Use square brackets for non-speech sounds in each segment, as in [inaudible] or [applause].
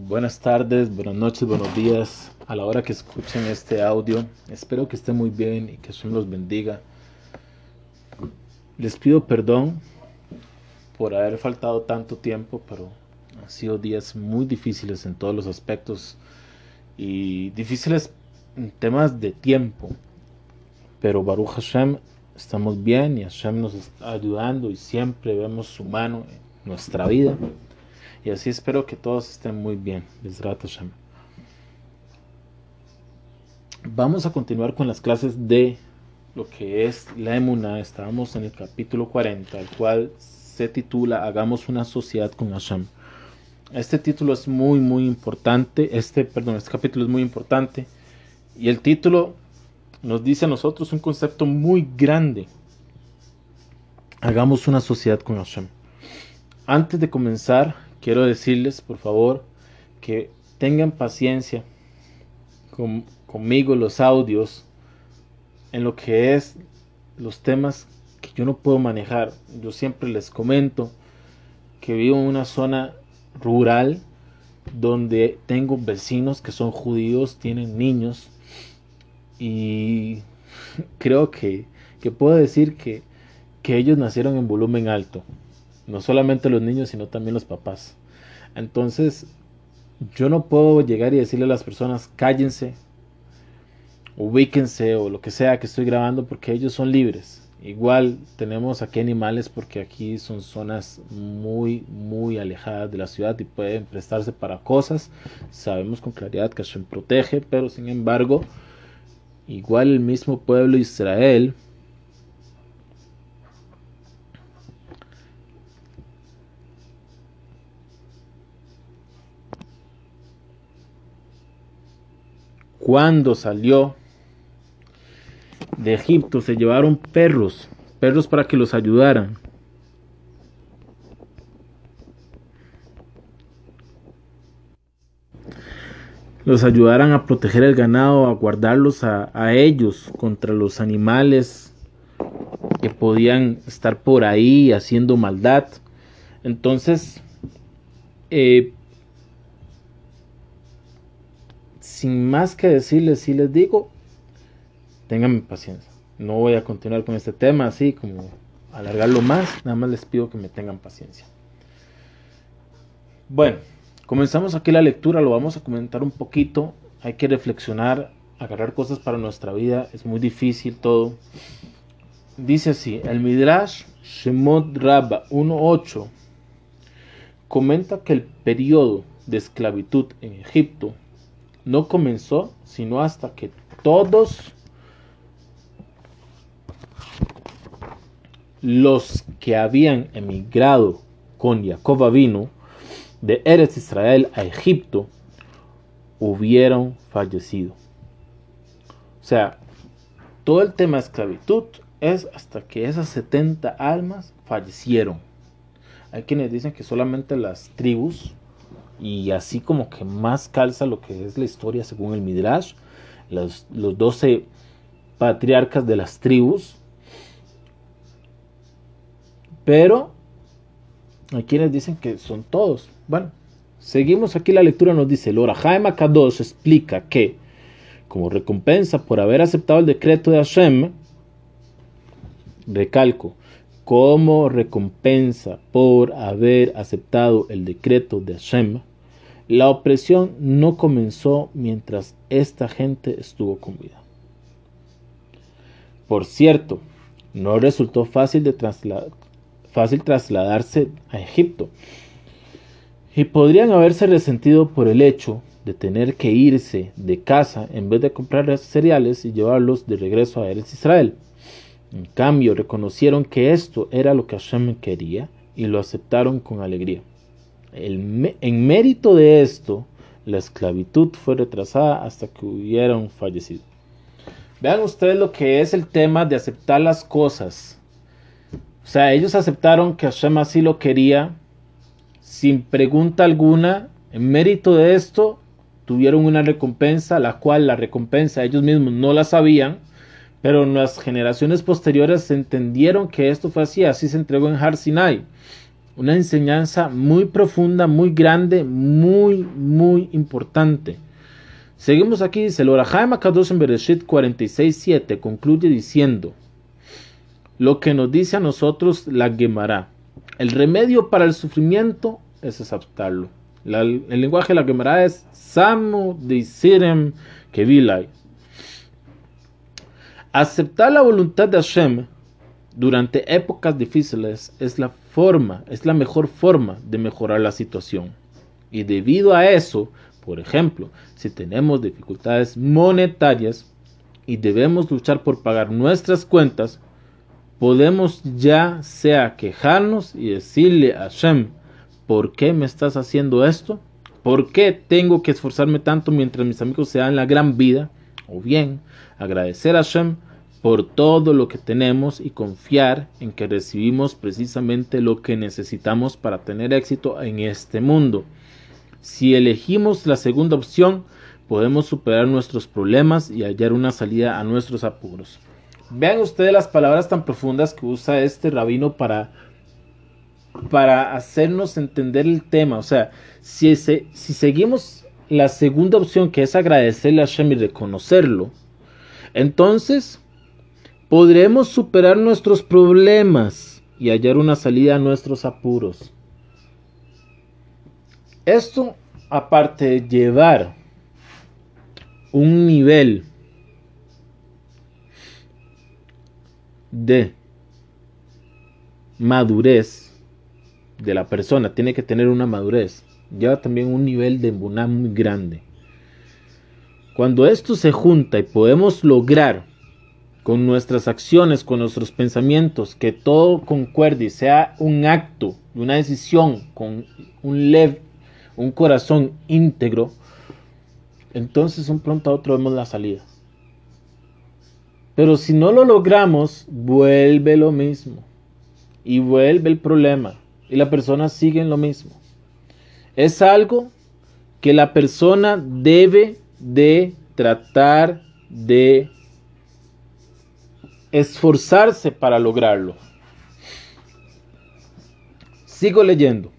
Buenas tardes, buenas noches, buenos días a la hora que escuchen este audio. Espero que estén muy bien y que Dios los bendiga. Les pido perdón por haber faltado tanto tiempo, pero han sido días muy difíciles en todos los aspectos y difíciles en temas de tiempo. Pero Baruch Hashem, estamos bien y Hashem nos está ayudando y siempre vemos su mano en nuestra vida. Y así espero que todos estén muy bien. Vamos a continuar con las clases de lo que es la emuna. Estábamos en el capítulo 40, el cual se titula Hagamos una sociedad con Hashem. Este título es muy, muy importante. Este, perdón, este capítulo es muy importante. Y el título nos dice a nosotros un concepto muy grande. Hagamos una sociedad con Hashem. Antes de comenzar, quiero decirles, por favor, que tengan paciencia conmigo los audios en lo que es los temas que yo no puedo manejar. Yo siempre les comento que vivo en una zona rural donde tengo vecinos que son judíos, tienen niños y [laughs] creo que, que puedo decir que, que ellos nacieron en volumen alto no solamente los niños, sino también los papás. Entonces, yo no puedo llegar y decirle a las personas, cállense, ubíquense o lo que sea que estoy grabando porque ellos son libres. Igual tenemos aquí animales porque aquí son zonas muy, muy alejadas de la ciudad y pueden prestarse para cosas. Sabemos con claridad que Hashem protege, pero sin embargo, igual el mismo pueblo de Israel cuando salió de Egipto se llevaron perros, perros para que los ayudaran. Los ayudaran a proteger el ganado, a guardarlos a, ellos contra los animales que podían estar por ahí haciendo maldad. Entonces, eh, sin más que decirles, si les digo, tengan paciencia. No voy a continuar con este tema así como alargarlo más, nada más les pido que me tengan paciencia. Bueno, comenzamos aquí la lectura, lo vamos a comentar un poquito, hay que reflexionar, agarrar cosas para nuestra vida, es muy difícil todo. Dice así, el Midrash Shemot Rabba 1.8 comenta que el periodo de esclavitud en Egipto no comenzó sino hasta que todos los que habían emigrado con Jacob vino de Eres Israel a Egipto hubieron fallecido. O sea, todo el tema de esclavitud es hasta que esas 70 almas fallecieron. Hay quienes dicen que solamente las tribus y así como que más calza lo que es la historia según el Midrash, los, los 12 patriarcas de las tribus, pero hay quienes dicen que son todos. Bueno, seguimos aquí la lectura, nos dice, Lora Jaime Kadosh explica que, como recompensa por haber aceptado el decreto de Hashem, recalco, como recompensa por haber aceptado el decreto de Hashem, la opresión no comenzó mientras esta gente estuvo con vida. Por cierto, no resultó fácil, de trasladarse a Egipto y podrían haberse resentido por el hecho de tener que irse de casa en vez de comprar cereales y llevarlos de regreso a Eres Israel. En cambio, reconocieron que esto era lo que Hashem quería y lo aceptaron con alegría en mérito de esto, la esclavitud fue retrasada hasta que hubieran fallecido. Vean ustedes lo que es el tema de aceptar las cosas. O sea, ellos aceptaron que Hashem así lo quería, sin pregunta alguna. En mérito de esto, tuvieron una recompensa, la cual la recompensa ellos mismos no la sabían, pero las generaciones posteriores entendieron que esto fue así, así se entregó en Har Sinai Una enseñanza muy profunda, muy grande, muy, muy importante. Seguimos aquí, dice el Orahaim Akadosh en Bereshit 46.7 concluye diciendo lo que nos dice a nosotros la Gemara. El remedio para el sufrimiento es aceptarlo. el lenguaje de la Gemara es Samu de Sirem Kevilai. Aceptar la voluntad de Hashem durante épocas difíciles es la forma, es la mejor forma de mejorar la situación. Y debido a eso, por ejemplo, si tenemos dificultades monetarias y debemos luchar por pagar nuestras cuentas, podemos ya sea quejarnos y decirle a Hashem, ¿por qué me estás haciendo esto? ¿Por qué tengo que esforzarme tanto mientras mis amigos se dan la gran vida? O bien, agradecer a Hashem por todo lo que tenemos y confiar en que recibimos precisamente lo que necesitamos para tener éxito en este mundo. Si elegimos la segunda opción, podemos superar nuestros problemas y hallar una salida a nuestros apuros. Vean ustedes las palabras tan profundas que usa este rabino para, para hacernos entender el tema. O sea, si, si seguimos la segunda opción, que es agradecerle a Hashem y reconocerlo, entonces podremos superar nuestros problemas y hallar una salida a nuestros apuros. Esto, aparte de llevar un nivel de madurez de la persona, tiene que tener una madurez, lleva también un nivel de embuná muy grande. Cuando esto se junta y podemos lograr con nuestras acciones, con nuestros pensamientos, que todo concuerde y sea un acto, una decisión, con un un corazón íntegro, entonces un pronto a otro vemos la salida. Pero si no lo logramos, vuelve lo mismo. Y vuelve el problema. Y la persona sigue en lo mismo. Es algo que la persona debe de tratar de esforzarse para lograrlo. Sigo leyendo.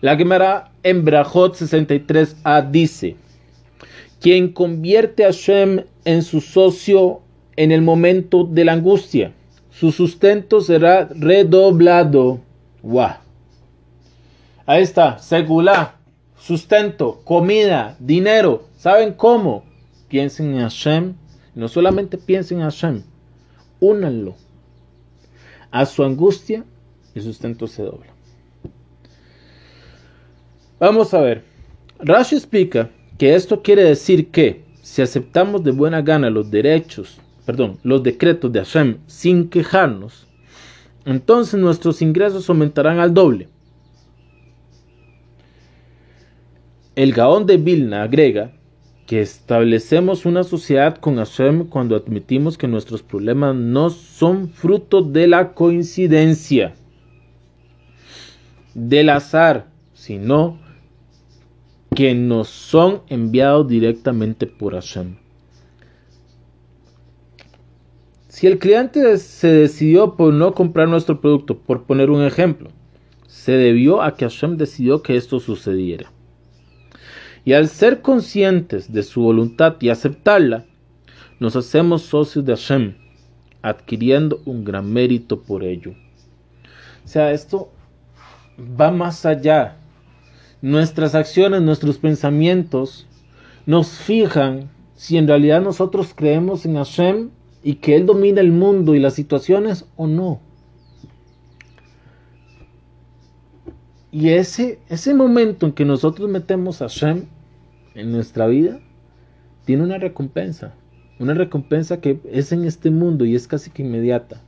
La Gemara en Brajot 63a dice, quien convierte a Shem en su socio en el momento de la angustia, su sustento será redoblado. Wow. Ahí está, segula, sustento, comida, dinero. ¿Saben cómo? Piensen en Hashem. No solamente piensen en Hashem, únanlo a su angustia y sustento se dobla. Vamos a ver. Rashi explica que esto quiere decir que si aceptamos de buena gana los derechos, perdón, los decretos de Hashem sin quejarnos, entonces nuestros ingresos aumentarán al doble. El Gaón de Vilna agrega que establecemos una sociedad con Hashem cuando admitimos que nuestros problemas no son fruto de la coincidencia, del azar, sino que nos son enviados directamente por Hashem. Si el cliente se decidió por no comprar nuestro producto, por poner un ejemplo, se debió a que Hashem decidió que esto sucediera. Y al ser conscientes de su voluntad y aceptarla, nos hacemos socios de Hashem, adquiriendo un gran mérito por ello. O sea, esto va más allá nuestras acciones, nuestros pensamientos nos fijan si en realidad nosotros creemos en Hashem y que Él domina el mundo y las situaciones o no. Y ese, ese momento en que nosotros metemos a Hashem en nuestra vida, tiene una recompensa. Una recompensa que es en este mundo y es casi que inmediata.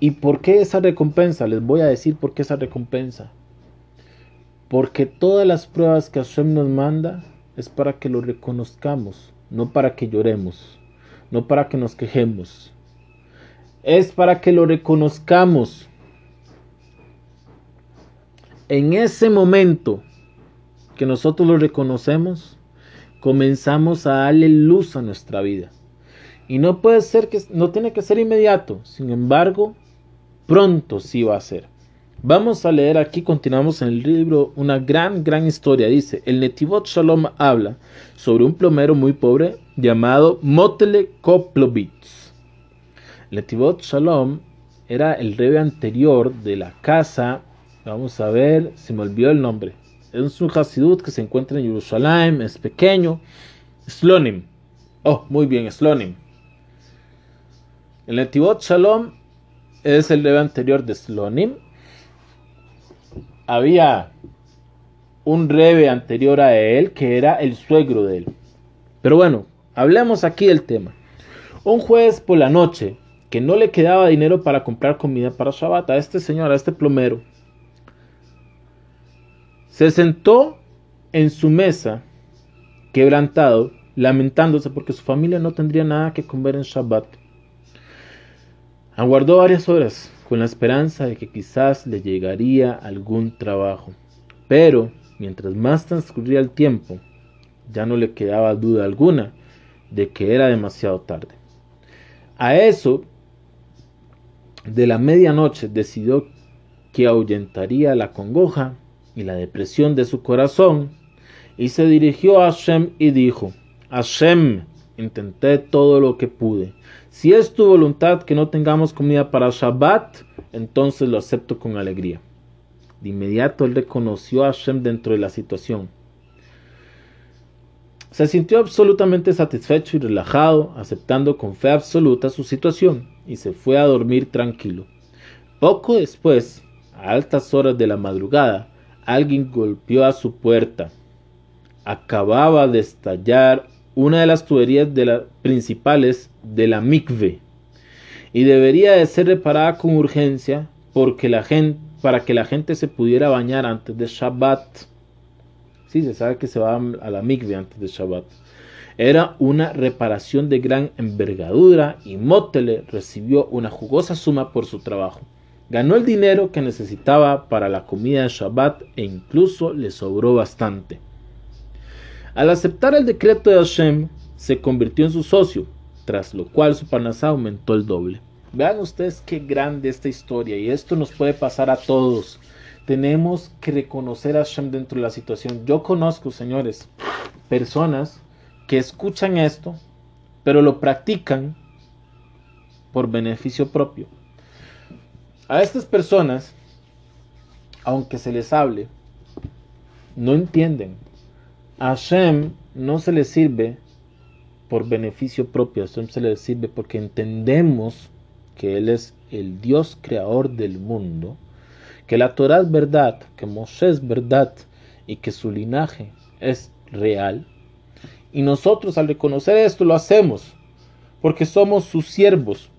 ¿Y por qué esa recompensa? Les voy a decir por qué esa recompensa. Porque todas las pruebas que Hashem nos manda es para que lo reconozcamos, no para que lloremos, no para que nos quejemos. Es para que lo reconozcamos. En ese momento que nosotros lo reconocemos, comenzamos a darle luz a nuestra vida. Y no puede ser que no tiene que ser inmediato, sin embargo, pronto sí va a ser. Vamos a leer aquí, continuamos en el libro, una gran, gran historia. Dice, el Netivot Shalom habla sobre un plomero muy pobre llamado Motele Koplovitz. El Netivot Shalom era el rebe anterior de la casa, vamos a ver, se me olvidó el nombre. Es un Hasidut que se encuentra en Jerusalén, es pequeño. Slonim. Oh, muy bien, Slonim. El Netivot Shalom es el rebe anterior de Slonim había un rebe anterior a él que era el suegro de él. Pero bueno, hablemos aquí del tema. Un jueves por la noche que no le quedaba dinero para comprar comida para Shabbat a este señor, a este plomero, se sentó en su mesa, quebrantado, lamentándose porque su familia no tendría nada que comer en Shabbat. Aguardó varias horas con la esperanza de que quizás le llegaría algún trabajo. Pero, mientras más transcurría el tiempo, ya no le quedaba duda alguna de que era demasiado tarde. A eso de la medianoche decidió que ahuyentaría la congoja y la depresión de su corazón y se dirigió a Hashem y dijo, Hashem, intenté todo lo que pude, si es tu voluntad que no tengamos comida para Shabbat, entonces lo acepto con alegría. De inmediato él reconoció a Hashem dentro de la situación. Se sintió absolutamente satisfecho y relajado, aceptando con fe absoluta su situación, y se fue a dormir tranquilo. Poco después, a altas horas de la madrugada, alguien golpeó a su puerta. Acababa de estallar una de las tuberías principales de la mikve y debería de ser reparada con urgencia para que la gente se pudiera bañar antes de Shabbat. Sí, se sabe que se va a la mikve antes de Shabbat. Era una reparación de gran envergadura y Motele recibió una jugosa suma por su trabajo. Ganó el dinero que necesitaba para la comida de Shabbat e incluso le sobró bastante. Al aceptar el decreto de Hashem, se convirtió en su socio, tras lo cual su parnasá aumentó el doble. Vean ustedes qué grande esta historia y esto nos puede pasar a todos. Tenemos que reconocer a Hashem dentro de la situación. Yo conozco, señores, personas que escuchan esto, pero lo practican por beneficio propio. A estas personas, aunque se les hable, no entienden a Hashem no se le sirve por beneficio propio, a Hashem se le sirve porque entendemos que Él es el Dios creador del mundo, que la Torah es verdad, que Moshe es verdad y que su linaje es real. Y nosotros al reconocer esto lo hacemos porque somos sus siervos.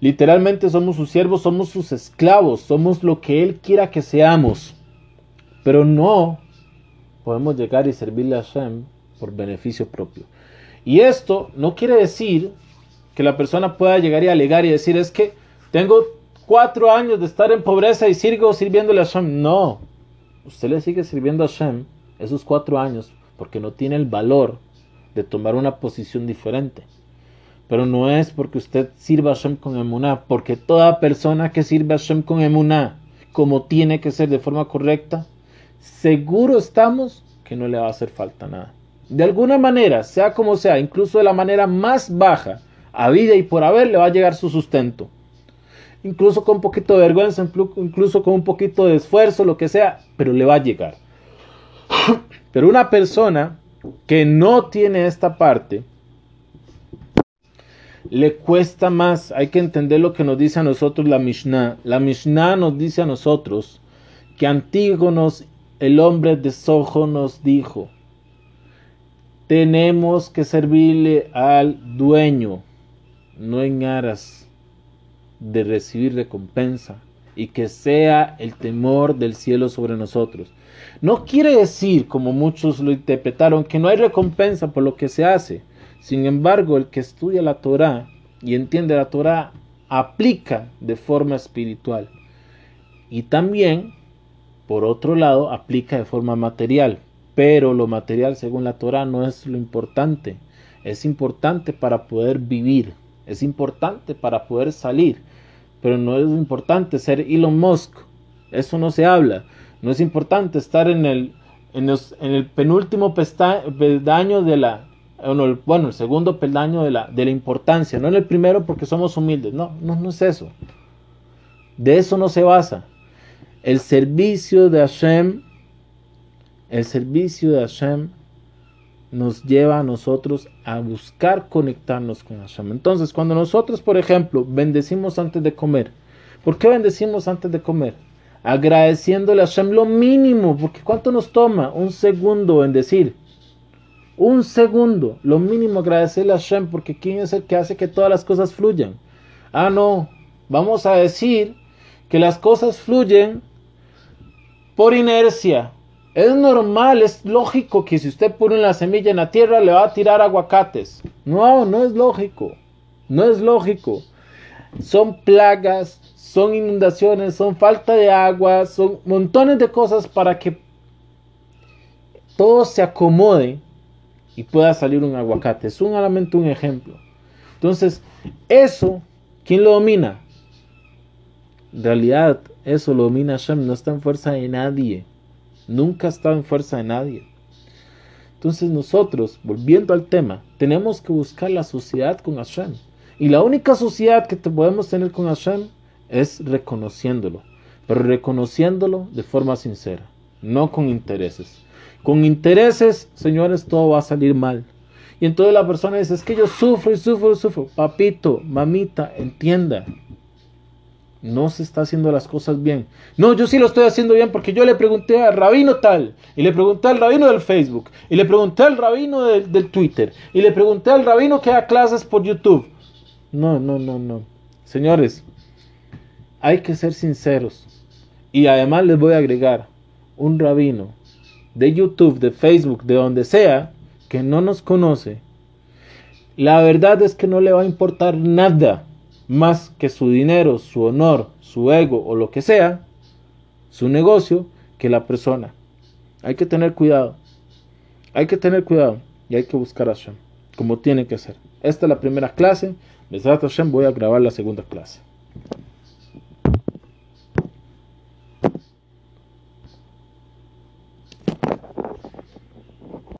Literalmente somos sus siervos, somos sus esclavos, somos lo que Él quiera que seamos. Pero no podemos llegar y servirle a Hashem por beneficio propio. Y esto no quiere decir que la persona pueda llegar y alegar y decir es que tengo cuatro años de estar en pobreza y sigo sirviéndole a Hashem. No, usted le sigue sirviendo a Hashem esos cuatro años porque no tiene el valor de tomar una posición diferente. Pero no es porque usted sirva a Hashem con emuná, porque toda persona que sirve a Hashem con emuná, como tiene que ser de forma correcta, seguro estamos que no le va a hacer falta nada. De alguna manera, sea como sea, incluso de la manera más baja, a vida y por haber, le va a llegar su sustento. Incluso con un poquito de vergüenza, incluso con un poquito de esfuerzo, lo que sea, pero le va a llegar. [clears throat] Pero una persona que no tiene esta parte, le cuesta más. Hay que entender lo que nos dice a nosotros la Mishnah. La Mishnah nos dice a nosotros que Antígonos el hombre de Sojo nos dijo, tenemos que servirle al dueño, no en aras de recibir recompensa, y que sea el temor del cielo sobre nosotros. No quiere decir, como muchos lo interpretaron, que no hay recompensa por lo que se hace. Sin embargo, el que estudia la Torah y entiende la Torah aplica de forma espiritual. Y también por otro lado, aplica de forma material, pero lo material según la Torah no es lo importante. Es importante para poder vivir, es importante para poder salir, pero no es importante ser Elon Musk Eso no se habla. No es importante estar en el, en, el penúltimo peldaño de la, bueno, el segundo peldaño de la, de la importancia, no en el primero porque somos humildes. No, no, no es eso. De eso no se basa. El servicio de Hashem, el servicio de Hashem nos lleva a nosotros a buscar conectarnos con Hashem. Entonces, cuando nosotros, por ejemplo, bendecimos antes de comer, ¿por qué bendecimos antes de comer? Agradeciéndole a Hashem lo mínimo, porque ¿cuánto nos toma? Un segundo bendecir. Un segundo, lo mínimo agradecerle a Hashem, porque ¿quién es el que hace que todas las cosas fluyan? Ah, no, vamos a decir que las cosas fluyen por inercia, es normal, es lógico que si usted pone una semilla en la tierra le va a tirar aguacates. No, no es lógico. No es lógico. Son plagas, son inundaciones, son falta de agua, son montones de cosas para que todo se acomode y pueda salir un aguacate. Es solamente un ejemplo. Entonces, eso, ¿quién lo domina? En realidad, eso lo domina Hashem, no está en fuerza de nadie nunca estado en fuerza de nadie. Entonces nosotros, volviendo al tema, tenemos que buscar la sociedad con Hashem. Y la única sociedad que podemos tener con Hashem es reconociéndolo, pero reconociéndolo de forma sincera, no con intereses. Con intereses, señores, todo va a salir mal. Y entonces la persona dice, es que yo sufro y sufro y sufro. Papito, mamita, entienda, no se está haciendo las cosas bien. No, yo sí lo estoy haciendo bien porque yo le pregunté al rabino tal, y le pregunté al rabino del Facebook, y le pregunté al rabino del, Twitter, y le pregunté al rabino que da clases por YouTube. No, no, no, no. Señores, hay que ser sinceros. Y además les voy a agregar un rabino de YouTube, de Facebook, de donde sea, que no nos conoce. La verdad es que no le va a importar nada más que su dinero, su honor, su ego o lo que sea, su negocio, que la persona. Hay que tener cuidado. Hay que tener cuidado y hay que buscar a Hashem, como tiene que ser. Esta es la primera clase. Hashem voy a grabar la segunda clase.